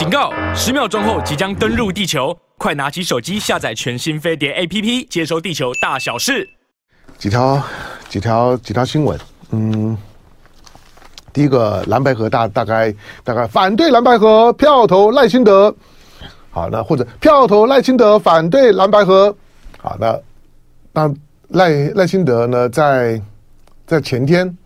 警告！十秒钟后即将登陆地球，快拿起手机下载全新飞碟 APP，接收地球大小事。几条几条几条新闻，嗯，第一个蓝白河大大概大概反对蓝白河，票投赖清德。好，那或者票投赖清德，反对蓝白河。好，那那赖赖清德呢，在在前天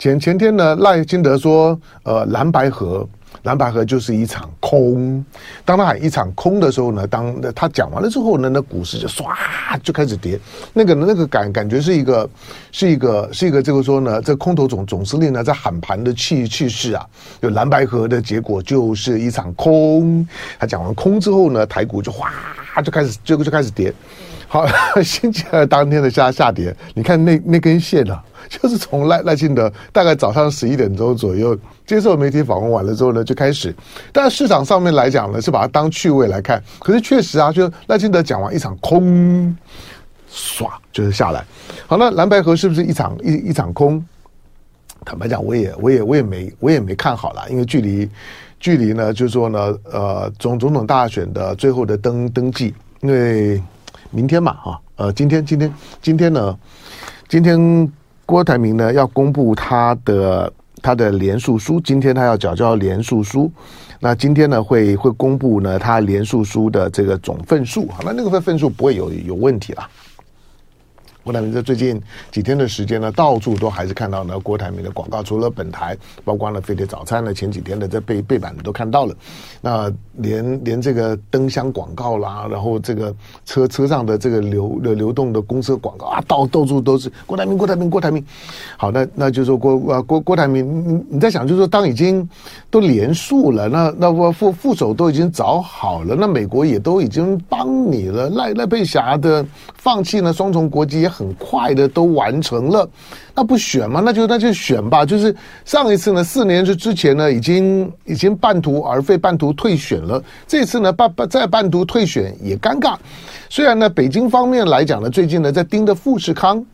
前前天呢，赖清德说，呃，蓝白河。蓝白河就是一场空，当他喊一场空的时候呢，当他讲完了之后呢，那股市就唰就开始跌，那个那个感感觉是一个是一个是一个这个说呢，这空头总总司令呢在喊盘的气气势啊，就蓝白河的结果就是一场空，他讲完空之后呢，台股就哗就开始就就开始跌，好，星期二当天的下下跌，你看那那根线呢、啊？就是从赖赖清德大概早上十一点钟左右接受媒体访问完了之后呢，就开始。但市场上面来讲呢，是把它当趣味来看。可是确实啊，就赖清德讲完一场空，唰就是下来。好，那蓝白河是不是一场一一场空？坦白讲，我也我也我也没我也没看好了，因为距离距离呢，就是说呢，呃，总总统大选的最后的登登记，因为明天嘛，哈，呃，今天今天今天呢，今天。郭台铭呢要公布他的他的连署书，今天他要缴交连署书，那今天呢会会公布呢他连署书的这个总份数，好，那那个份份数不会有有问题了。郭台铭在最近几天的时间呢，到处都还是看到呢郭台铭的广告，除了本台，包括了飞碟早餐呢，前几天的这背背板都看到了。那连连这个灯箱广告啦，然后这个车车上的这个流流流动的公车广告啊，到到处都是郭台铭，郭台铭，郭台铭。好，那那就说郭郭郭台铭，你你在想，就是说当已经都连署了，那那我副副手都已经找好了，那美国也都已经帮你了，赖赖佩霞的放弃呢双重国籍也。很快的都完成了，那不选吗？那就那就选吧。就是上一次呢，四年之之前呢，已经已经半途而废，半途退选了。这次呢，半半再半途退选也尴尬。虽然呢，北京方面来讲呢，最近呢在盯着富士康。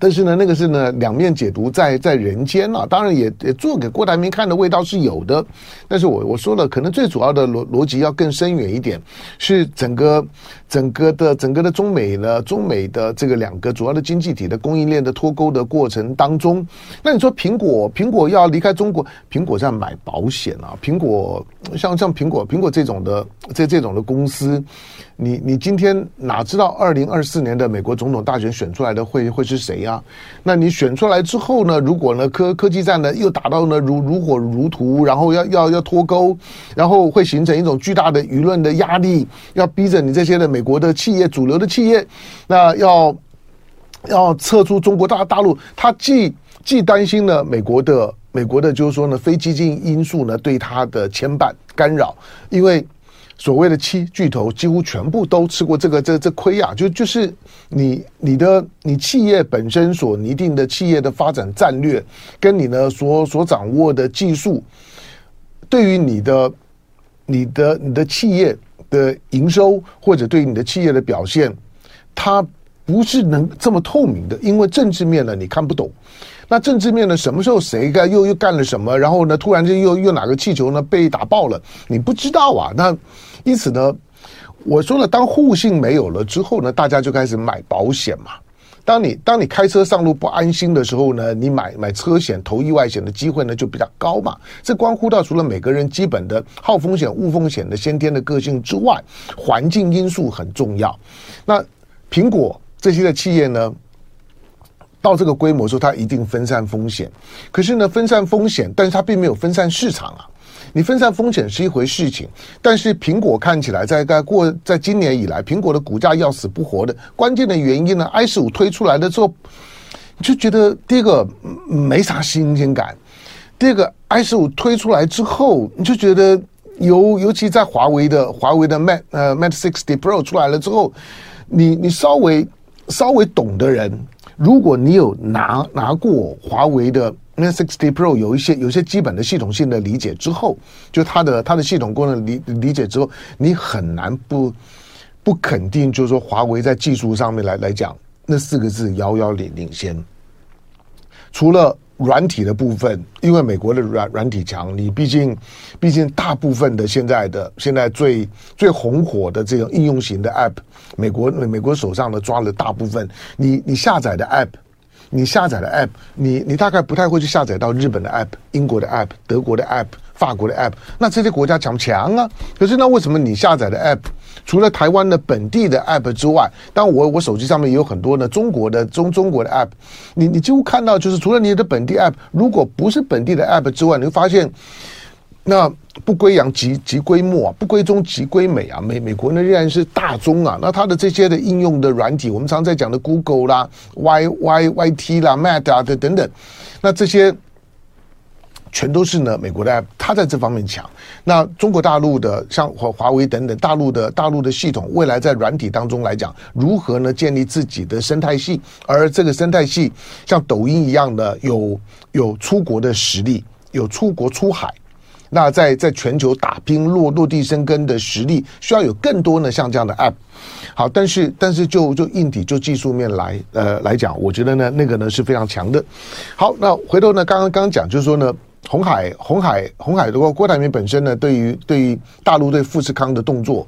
但是呢，那个是呢两面解读在在人间啊，当然也也做给郭台铭看的味道是有的。但是我我说了，可能最主要的逻逻辑要更深远一点，是整个整个的整个的中美呢，中美的这个两个主要的经济体的供应链的脱钩的过程当中，那你说苹果苹果要离开中国，苹果在买保险啊，苹果像像苹果苹果这种的这这种的公司。你你今天哪知道二零二四年的美国总统大选选出来的会会是谁呀、啊？那你选出来之后呢？如果呢科科技战呢又打到呢如如火如荼，然后要要要脱钩，然后会形成一种巨大的舆论的压力，要逼着你这些的美国的企业主流的企业，那要要撤出中国大大陆。他既既担心呢美国的美国的就是说呢非激进因素呢对他的牵绊干扰，因为。所谓的七巨头几乎全部都吃过这个这这亏啊！就就是你你的你企业本身所拟定的企业的发展战略，跟你呢所所掌握的技术，对于你的你的你的企业的营收或者对于你的企业的表现，它不是能这么透明的，因为政治面呢你看不懂。那政治面呢？什么时候谁干又又干了什么？然后呢？突然间又又哪个气球呢被打爆了？你不知道啊。那因此呢，我说了，当互信没有了之后呢，大家就开始买保险嘛。当你当你开车上路不安心的时候呢，你买买车险、投意外险的机会呢就比较高嘛。这关乎到除了每个人基本的好风险、恶风险的先天的个性之外，环境因素很重要。那苹果这些的企业呢？到这个规模的时候，它一定分散风险。可是呢，分散风险，但是它并没有分散市场啊。你分散风险是一回事情，但是苹果看起来在在过在今年以来，苹果的股价要死不活的。关键的原因呢，i 十五推出来的时候，你就觉得第一个没啥新鲜感，第二个 i 十五推出来之后，你就觉得尤尤其在华为的华为的 Mate 呃 Mate 60 Pro 出来了之后，你你稍微稍微懂的人。如果你有拿拿过华为的 Mate 60 Pro，有一些有一些基本的系统性的理解之后，就它的它的系统功能理理解之后，你很难不不肯定，就是说华为在技术上面来来讲，那四个字遥遥领领先。除了软体的部分，因为美国的软软体强，你毕竟毕竟大部分的现在的现在最最红火的这种应用型的 App，美国美国手上呢抓了大部分，你你下载的 App。你下载的 App，你你大概不太会去下载到日本的 App、英国的 App、德国的 App、法国的 App，那这些国家强不强啊？可是那为什么你下载的 App，除了台湾的本地的 App 之外，当我我手机上面也有很多呢中国的中中国的 App，你你几乎看到就是除了你的本地 App，如果不是本地的 App 之外，你会发现。那不归阳即即归末啊，不归中即归美啊。美美国呢仍然是大宗啊。那它的这些的应用的软体，我们常在讲的 Google 啦、Y Y Y T 啦、Meta 啊等等等，那这些全都是呢美国的 App，它在这方面强。那中国大陆的像华华为等等大陆的大陆的系统，未来在软体当中来讲，如何呢建立自己的生态系？而这个生态系像抖音一样的，有有出国的实力，有出国出海。那在在全球打拼落落地生根的实力，需要有更多呢像这样的 App。好，但是但是就就硬体就技术面来呃来讲，我觉得呢那个呢是非常强的。好，那回头呢刚刚刚刚讲就是说呢，红海红海红海的话，郭台铭本身呢对于对于大陆对富士康的动作，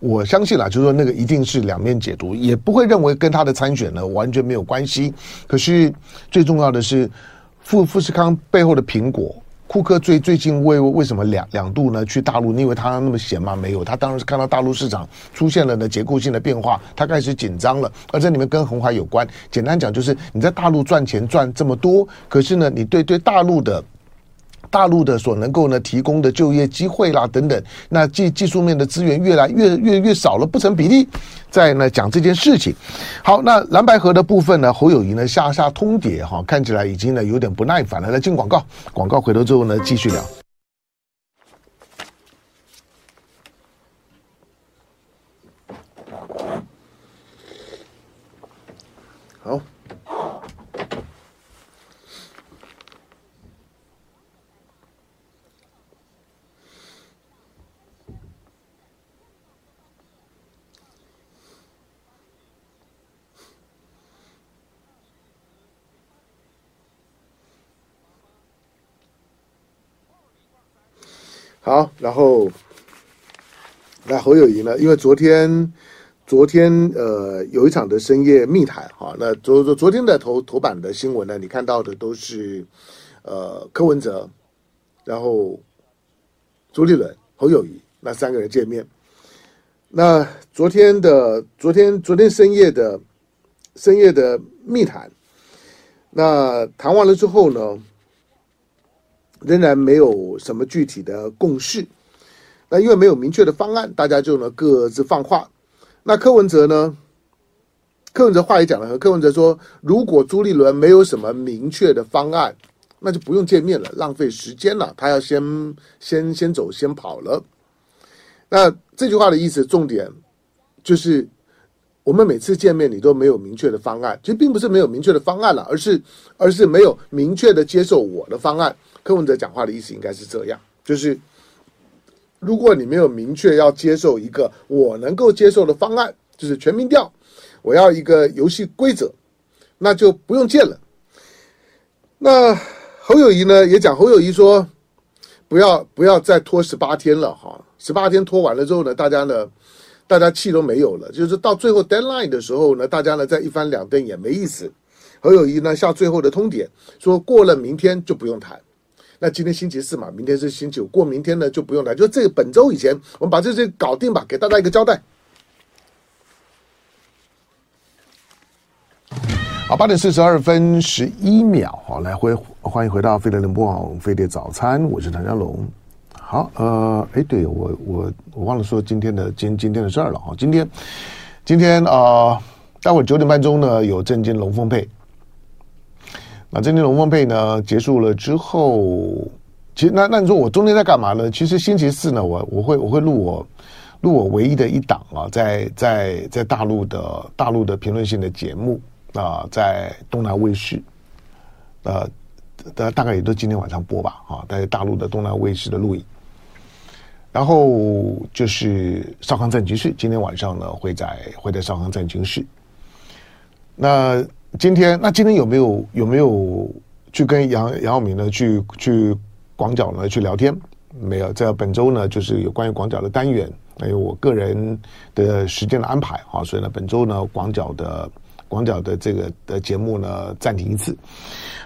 我相信啦，就是说那个一定是两面解读，也不会认为跟他的参选呢完全没有关系。可是最重要的是富富士康背后的苹果。库克最最近为为什么两两度呢去大陆？你以为他那么闲吗？没有，他当然是看到大陆市场出现了呢结构性的变化，他开始紧张了。而这里面跟红海有关。简单讲就是你在大陆赚钱赚这么多，可是呢，你对对大陆的。大陆的所能够呢提供的就业机会啦等等，那技技术面的资源越来越越越少了，不成比例，再呢讲这件事情。好，那蓝白河的部分呢，侯友谊呢下下通牒哈，看起来已经呢有点不耐烦了。来进广告，广告回头之后呢继续聊。好。好，然后那侯友谊呢？因为昨天，昨天呃有一场的深夜密谈哈。那昨昨昨天的头头版的新闻呢，你看到的都是呃柯文哲，然后朱立伦、侯友谊那三个人见面。那昨天的昨天昨天深夜的深夜的密谈，那谈完了之后呢？仍然没有什么具体的共识，那因为没有明确的方案，大家就呢各自放话。那柯文哲呢？柯文哲话也讲了，和柯文哲说，如果朱立伦没有什么明确的方案，那就不用见面了，浪费时间了。他要先先先走，先跑了。那这句话的意思，重点就是，我们每次见面，你都没有明确的方案，其实并不是没有明确的方案了，而是而是没有明确的接受我的方案。柯文哲讲话的意思应该是这样，就是如果你没有明确要接受一个我能够接受的方案，就是全民调，我要一个游戏规则，那就不用见了。那侯友宜呢也讲，侯友宜说不要不要再拖十八天了哈，十八天拖完了之后呢，大家呢大家气都没有了，就是到最后 deadline 的时候呢，大家呢再一翻两瞪也没意思。侯友谊呢下最后的通牒，说过了明天就不用谈。那今天星期四嘛，明天是星期五，过明天呢就不用来，就这个本周以前，我们把这些搞定吧，给大家一个交代。好，八点四十二分十一秒，好，来回欢迎回到飞碟联播网飞碟早餐，我是唐家龙。好，呃，哎，对我我我忘了说今天的今今天的事儿了哈，今天今天啊、待会儿九点半钟呢有正经龙凤配。那今天龙凤配呢结束了之后，其实那那你说我中间在干嘛呢？其实星期四呢，我我会我会录我录我唯一的一档啊，在在在大陆的大陆的评论性的节目啊，在东南卫视，呃，大大概也都今天晚上播吧啊，在大陆的东南卫视的录影。然后就是少康战局室，今天晚上呢会在会在少康战局室。那。今天那今天有没有有没有去跟杨杨耀明呢去去广角呢去聊天，没有。在本周呢，就是有关于广角的单元，还有我个人的时间的安排啊，所以呢，本周呢广角的广角的这个的节目呢暂停一次。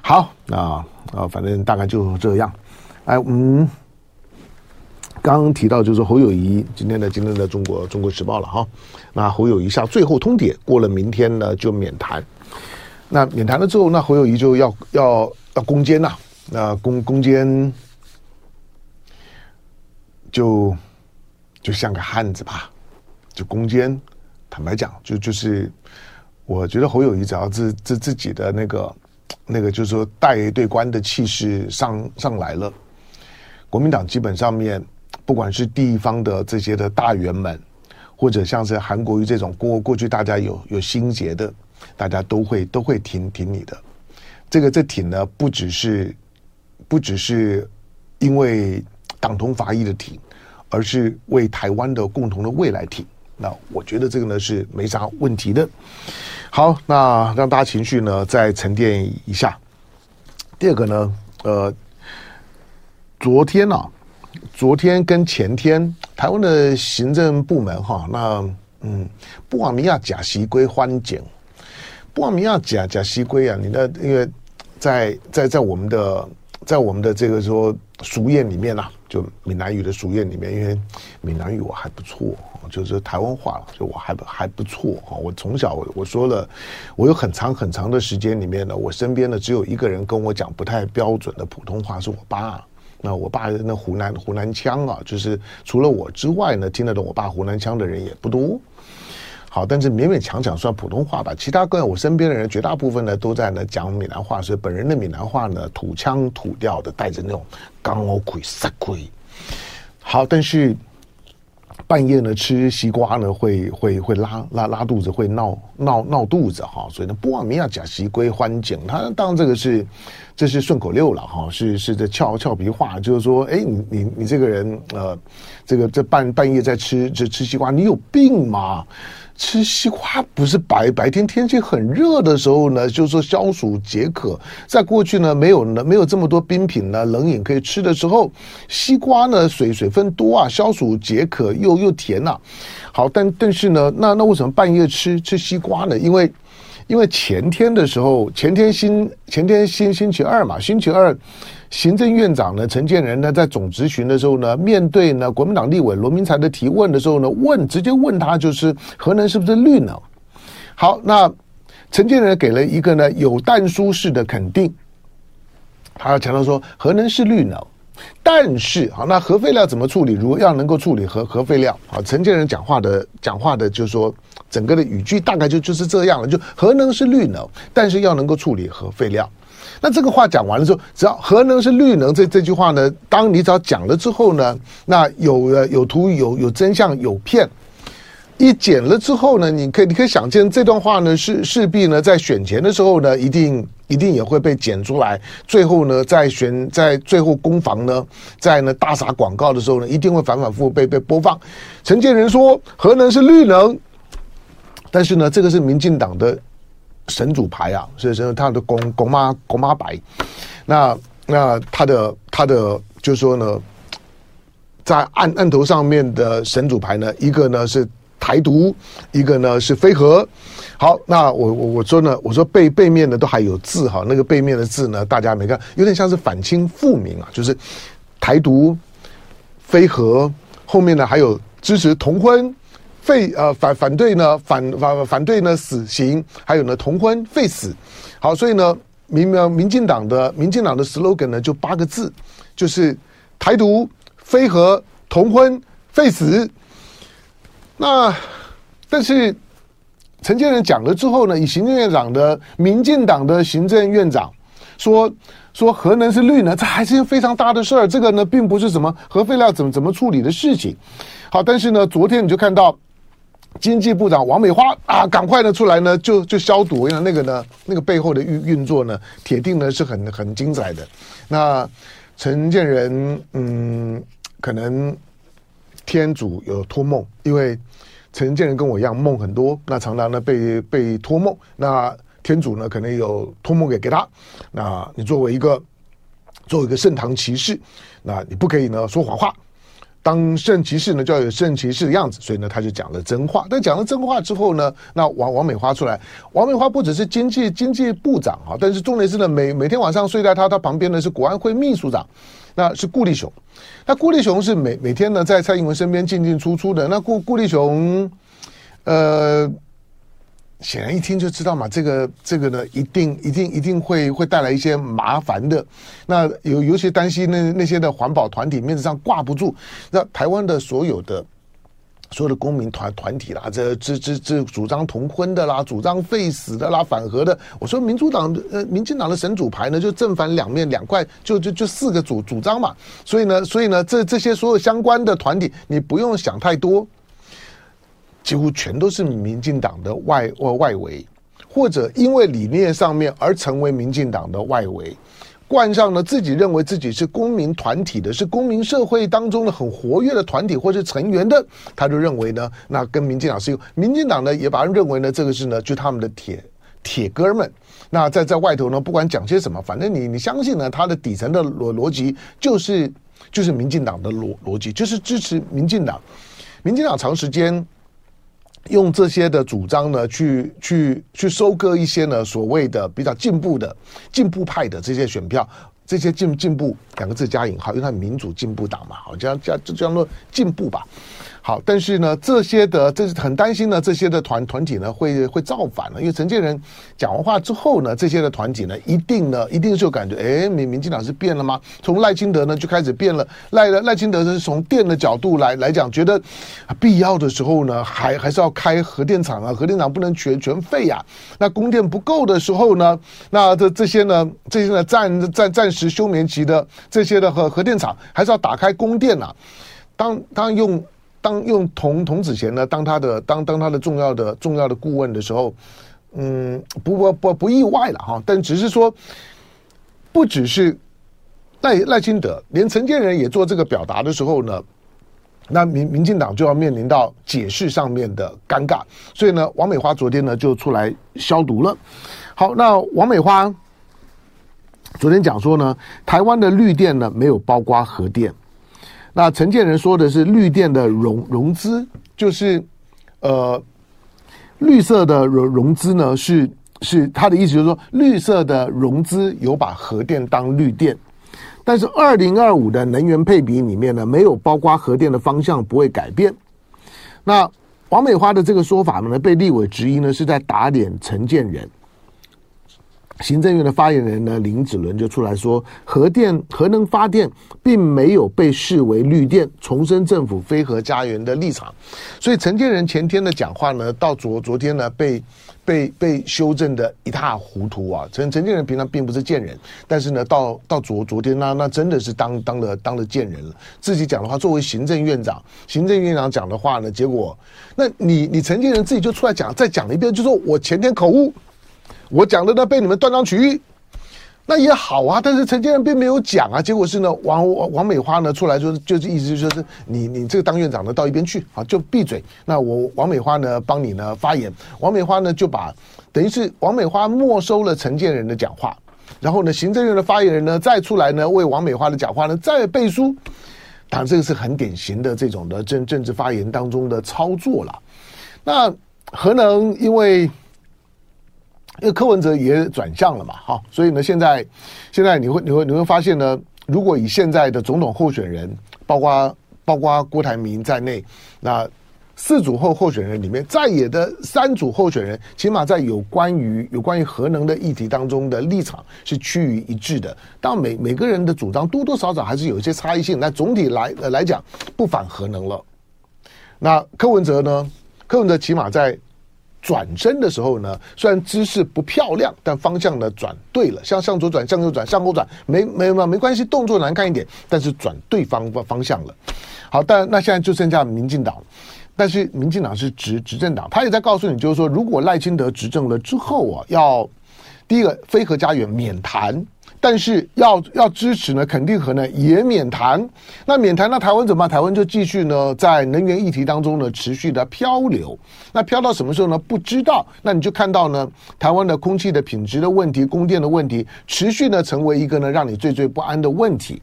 好，那啊，反正大概就这样。哎，嗯。刚刚提到就是侯友谊今天的今天的中国中国时报了哈，那侯友谊下最后通牒，过了明天呢就免谈。那免谈了之后，那侯友谊就要要要攻坚呐，那攻攻坚就就像个汉子吧，就攻坚。坦白讲，就就是我觉得侯友谊只要自自自己的那个那个就是说带队官的气势上上来了，国民党基本上面。不管是地方的这些的大员们，或者像是韩国瑜这种过过去大家有有心结的，大家都会都会挺挺你的。这个这挺呢，不只是不只是因为党同伐异的挺，而是为台湾的共同的未来挺。那我觉得这个呢是没啥问题的。好，那让大家情绪呢再沉淀一下。第二个呢，呃，昨天呢、啊。昨天跟前天，台湾的行政部门哈，那嗯，布瓦米亚假西龟欢景，布瓦米亚假假西龟啊，你的因为在在在我们的在我们的这个说俗谚里面啊，就闽南语的俗谚里面，因为闽南语我还不错，就是台湾话了，就我还还不错哈。我从小我说了，我有很长很长的时间里面呢，我身边呢只有一个人跟我讲不太标准的普通话，是我爸。那我爸那湖南湖南腔啊，就是除了我之外呢，听得懂我爸湖南腔的人也不多。好，但是勉勉强强算普通话吧。其他跟我身边的人绝大部分呢都在呢讲闽南话，所以本人的闽南话呢土腔土调的，带着那种刚欧亏杀亏。好，但是。半夜呢吃西瓜呢会会会拉拉拉肚子，会闹闹闹肚子哈，所以呢波瓦米亚假西归欢景，他当然这个是这是顺口溜了哈，是是这俏俏皮话，就是说哎你你你这个人呃这个这半半夜在吃这吃西瓜，你有病吗？吃西瓜不是白白天天气很热的时候呢，就是说消暑解渴。在过去呢，没有呢，没有这么多冰品呢，冷饮可以吃的时候，西瓜呢，水水分多啊，消暑解渴又又甜呐、好，但但是呢，那那为什么半夜吃吃西瓜呢？因为因为前天的时候，前天星前天星星期二嘛，星期二。行政院长呢，陈建仁呢，在总质询的时候呢，面对呢国民党立委罗明才的提问的时候呢，问直接问他就是核能是不是绿能？好，那陈建仁给了一个呢有但书式的肯定，他强调说核能是绿能，但是好，那核废料怎么处理？如果要能够处理核核废料，好，陈建仁讲话的讲话的就是说整个的语句大概就就是这样了，就核能是绿能，但是要能够处理核废料。那这个话讲完了之后，只要核能是绿能这这句话呢，当你只要讲了之后呢，那有呃有图有有真相有片，一剪了之后呢，你可以你可以想见这段话呢是势必呢在选前的时候呢，一定一定也会被剪出来，最后呢在选在最后攻防呢，在呢大撒广告的时候呢，一定会反反复复被被播放。陈建仁说核能是绿能，但是呢这个是民进党的。神主牌啊，所以说他的公公妈公妈白，那那他的他的就是说呢，在案案头上面的神主牌呢，一个呢是台独，一个呢是非核。好，那我我我说呢，我说背背面呢都还有字哈，那个背面的字呢，大家没看，有点像是反清复明啊，就是台独、非核，后面呢还有支持同婚。废呃反反对呢反反反对呢死刑，还有呢同婚废死，好，所以呢民民民进党的民进党的 slogan 呢就八个字，就是台独非核同婚废死。那但是陈建仁讲了之后呢，以行政院长的民进党的行政院长说说核能是绿能，这还是一件非常大的事儿。这个呢并不是什么核废料怎么怎么处理的事情。好，但是呢昨天你就看到。经济部长王美花啊，赶快的出来呢，就就消毒。因为那个呢，那个背后的运运作呢，铁定呢是很很精彩的。那陈建仁，嗯，可能天主有托梦，因为陈建仁跟我一样梦很多，那常常呢被被托梦。那天主呢可能有托梦给给他，那你作为一个作为一个圣堂骑士，那你不可以呢说谎话。当圣骑士呢，就要有圣骑士的样子，所以呢，他就讲了真话。但讲了真话之后呢，那王王美花出来，王美花不只是经济经济部长啊，但是重点是呢，每每天晚上睡在他他旁边的是国安会秘书长，那是顾立雄。那顾立雄是每每天呢在蔡英文身边进进出出的。那顾顾立雄，呃。显然一听就知道嘛，这个这个呢，一定一定一定会会带来一些麻烦的。那有尤其担心那那些的环保团体面子上挂不住。那台湾的所有的所有的公民团团体啦，这这这这主张同婚的啦，主张废死的啦，反核的。我说民主党呃，民进党的神主牌呢，就正反两面两块，就就就四个主主张嘛。所以呢，所以呢，这这些所有相关的团体，你不用想太多。几乎全都是民进党的外外外围，或者因为理念上面而成为民进党的外围，冠上了自己认为自己是公民团体的，是公民社会当中的很活跃的团体或是成员的，他就认为呢，那跟民进党是有，民进党呢也把认为呢，这个是呢就他们的铁铁哥们。那在在外头呢，不管讲些什么，反正你你相信呢，他的底层的逻逻辑就是就是民进党的逻逻辑，就是支持民进党。民进党长时间。用这些的主张呢，去去去收割一些呢所谓的比较进步的进步派的这些选票，这些进进步两个字加引号，因为它民主进步党嘛，好，这样这样就叫做进步吧。好，但是呢，这些的这是很担心呢，这些的团团体呢会会造反了，因为陈建仁讲完话之后呢，这些的团体呢一定呢一定是有感觉，哎，民民进党是变了吗？从赖清德呢就开始变了，赖赖清德是从电的角度来来讲，觉得必要的时候呢，还还是要开核电厂啊，核电厂不能全全废呀。那供电不够的时候呢，那这这些呢，这些呢暂暂暂时休眠期的这些的核核电厂还是要打开供电啊。当当用。当用童童子贤呢，当他的当当他的重要的重要的顾问的时候，嗯，不不不不意外了哈。但只是说，不只是赖赖清德，连陈建仁也做这个表达的时候呢，那民民进党就要面临到解释上面的尴尬。所以呢，王美花昨天呢就出来消毒了。好，那王美花昨天讲说呢，台湾的绿电呢没有包括核电。那陈建仁说的是绿电的融融资，就是，呃，绿色的融融资呢是是他的意思，就是说绿色的融资有把核电当绿电，但是二零二五的能源配比里面呢没有包括核电的方向不会改变。那王美花的这个说法呢被立委质疑呢是在打脸陈建仁。行政院的发言人呢，林子伦就出来说，核电核能发电并没有被视为绿电，重申政府非核家园的立场。所以陈建仁前天的讲话呢，到昨昨天呢，被被被修正的一塌糊涂啊。陈陈建仁平常并不是贱人，但是呢，到到昨昨天那那真的是当当了当了贱人了。自己讲的话，作为行政院长，行政院长讲的话呢，结果，那你你陈建仁自己就出来讲，再讲了一遍，就说我前天口误。我讲的呢被你们断章取义，那也好啊。但是陈建仁并没有讲啊。结果是呢，王王美花呢出来就就是意思就是你你这个当院长的到一边去啊，就闭嘴。那我王美花呢帮你呢发言。王美花呢就把等于是王美花没收了陈建仁的讲话，然后呢行政院的发言人呢再出来呢为王美花的讲话呢再背书。当然这个是很典型的这种的政政治发言当中的操作了。那核能因为。因为柯文哲也转向了嘛，哈，所以呢，现在现在你会你会你会发现呢，如果以现在的总统候选人，包括包括郭台铭在内，那四组候候选人里面，在野的三组候选人，起码在有关于有关于核能的议题当中的立场是趋于一致的。当每每个人的主张多多少少还是有一些差异性，但总体来来讲不反核能了。那柯文哲呢？柯文哲起码在。转身的时候呢，虽然姿势不漂亮，但方向呢转对了，向向左转，向右转，向后转，没没没没关系，动作难看一点，但是转对方方向了。好，但那现在就剩下民进党，但是民进党是执执政党，他也在告诉你，就是说，如果赖清德执政了之后啊，要第一个飞核家园免谈。但是要要支持呢，肯定核呢也免谈。那免谈，那台湾怎么办？台湾就继续呢，在能源议题当中呢，持续的漂流。那漂到什么时候呢？不知道。那你就看到呢，台湾的空气的品质的问题、供电的问题，持续呢成为一个呢让你惴惴不安的问题。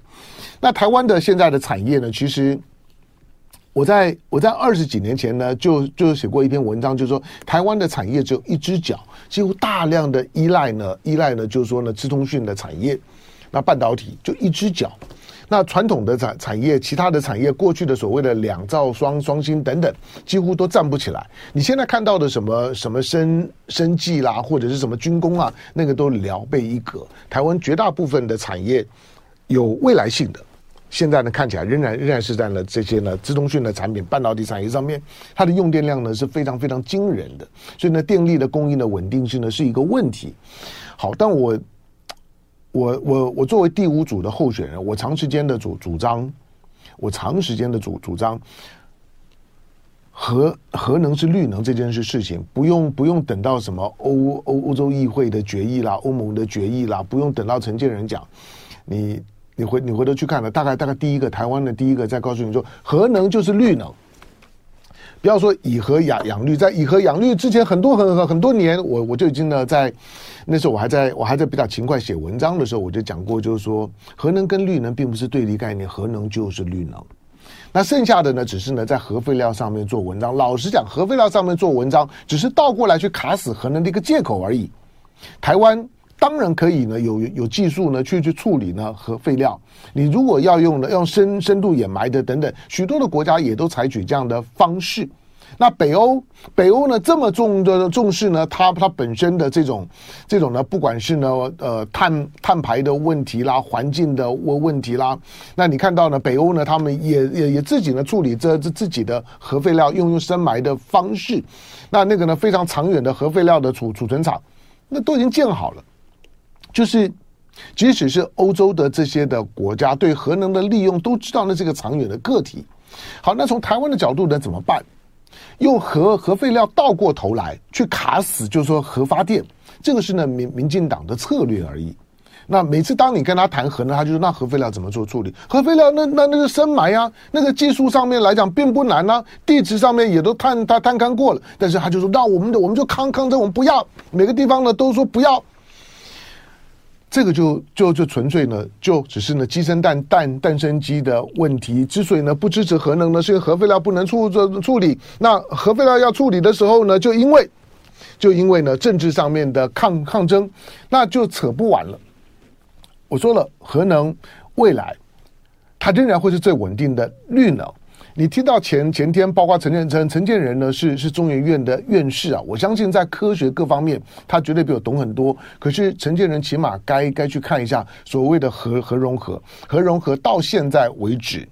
那台湾的现在的产业呢，其实。我在我在二十几年前呢，就就写过一篇文章，就是说台湾的产业只有一只脚，几乎大量的依赖呢，依赖呢，就是说呢，资通讯的产业，那半导体就一只脚，那传统的产产业，其他的产业，过去的所谓的两兆双双星等等，几乎都站不起来。你现在看到的什么什么生生技啦，或者是什么军工啊，那个都聊备一格。台湾绝大部分的产业有未来性的。现在呢，看起来仍然仍然是在呢这些呢资通讯的产品、半导体产业上面，它的用电量呢是非常非常惊人的，所以呢，电力的供应的稳定性呢是一个问题。好，但我我我我作为第五组的候选人，我长时间的主主张，我长时间的主主张，核核能是绿能这件事事情，不用不用等到什么欧欧欧洲议会的决议啦、欧盟的决议啦，不用等到承建人讲你。你回你回头去看了，大概大概第一个台湾的第一个在告诉你说，核能就是绿能，不要说以核养养绿，在以核养绿之前很多很很很多年，我我就已经呢在那时候我还在我还在比较勤快写文章的时候，我就讲过，就是说核能跟绿能并不是对立概念，核能就是绿能，那剩下的呢只是呢在核废料上面做文章。老实讲，核废料上面做文章只是倒过来去卡死核能的一个借口而已。台湾。当然可以呢，有有技术呢去去处理呢核废料。你如果要用呢，用深深度掩埋的等等，许多的国家也都采取这样的方式。那北欧，北欧呢这么重的重视呢，它它本身的这种这种呢，不管是呢呃碳碳排的问题啦，环境的问问题啦，那你看到呢，北欧呢，他们也也也自己呢处理这这自己的核废料，用用深埋的方式。那那个呢非常长远的核废料的储储存厂，那都已经建好了。就是，即使是欧洲的这些的国家，对核能的利用都知道，那是个长远的课题。好，那从台湾的角度呢，怎么办？用核核废料倒过头来去卡死，就是说核发电，这个是呢民民进党的策略而已。那每次当你跟他谈核呢，他就说那核废料怎么做处理？核废料那那那个深埋啊，那个技术上面来讲并不难啊，地质上面也都探他探勘过了，但是他就说那我们的我们就抗抗争，我们不要，每个地方呢都说不要。这个就就就纯粹呢，就只是呢鸡生蛋蛋蛋生鸡的问题。之所以呢不支持核能呢，是因为核废料不能处处处理。那核废料要处理的时候呢，就因为就因为呢政治上面的抗抗争，那就扯不完了。我说了，核能未来它仍然会是最稳定的绿能。你听到前前天，包括陈建成、陈建仁呢，是是中研院的院士啊。我相信在科学各方面，他绝对比我懂很多。可是陈建仁起码该该去看一下所谓的核核融合，核融合到现在为止，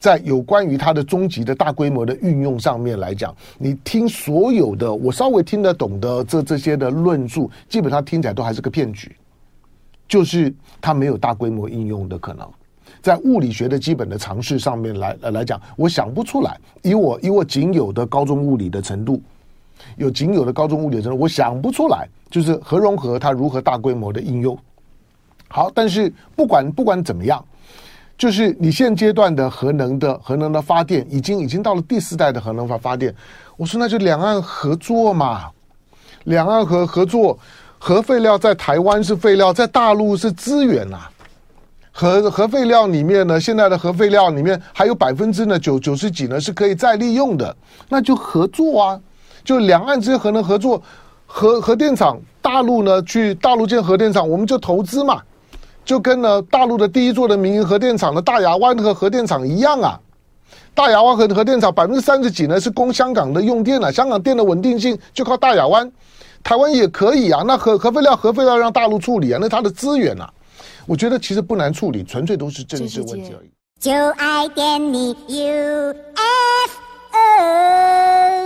在有关于它的终极的大规模的运用上面来讲，你听所有的我稍微听得懂的这这些的论述，基本上听起来都还是个骗局，就是它没有大规模应用的可能。在物理学的基本的常识上面来来讲，我想不出来。以我以我仅有的高中物理的程度，有仅有的高中物理的程度，我想不出来，就是核融合它如何大规模的应用。好，但是不管不管怎么样，就是你现阶段的核能的核能的发电，已经已经到了第四代的核能发发电。我说那就两岸合作嘛，两岸合合作，核废料在台湾是废料，在大陆是资源呐、啊。核核废料里面呢，现在的核废料里面还有百分之呢九九十几呢是可以再利用的，那就合作啊，就两岸之间核能合作，核核电厂大陆呢去大陆建核电厂，我们就投资嘛，就跟呢大陆的第一座的民营核电厂的大亚湾核核电厂一样啊，大亚湾核核电厂百分之三十几呢是供香港的用电啊，香港电的稳定性就靠大亚湾，台湾也可以啊，那核核废料核废料让大陆处理啊，那它的资源啊。我觉得其实不难处理，纯粹都是政治问题而已。就爱点你，U F O。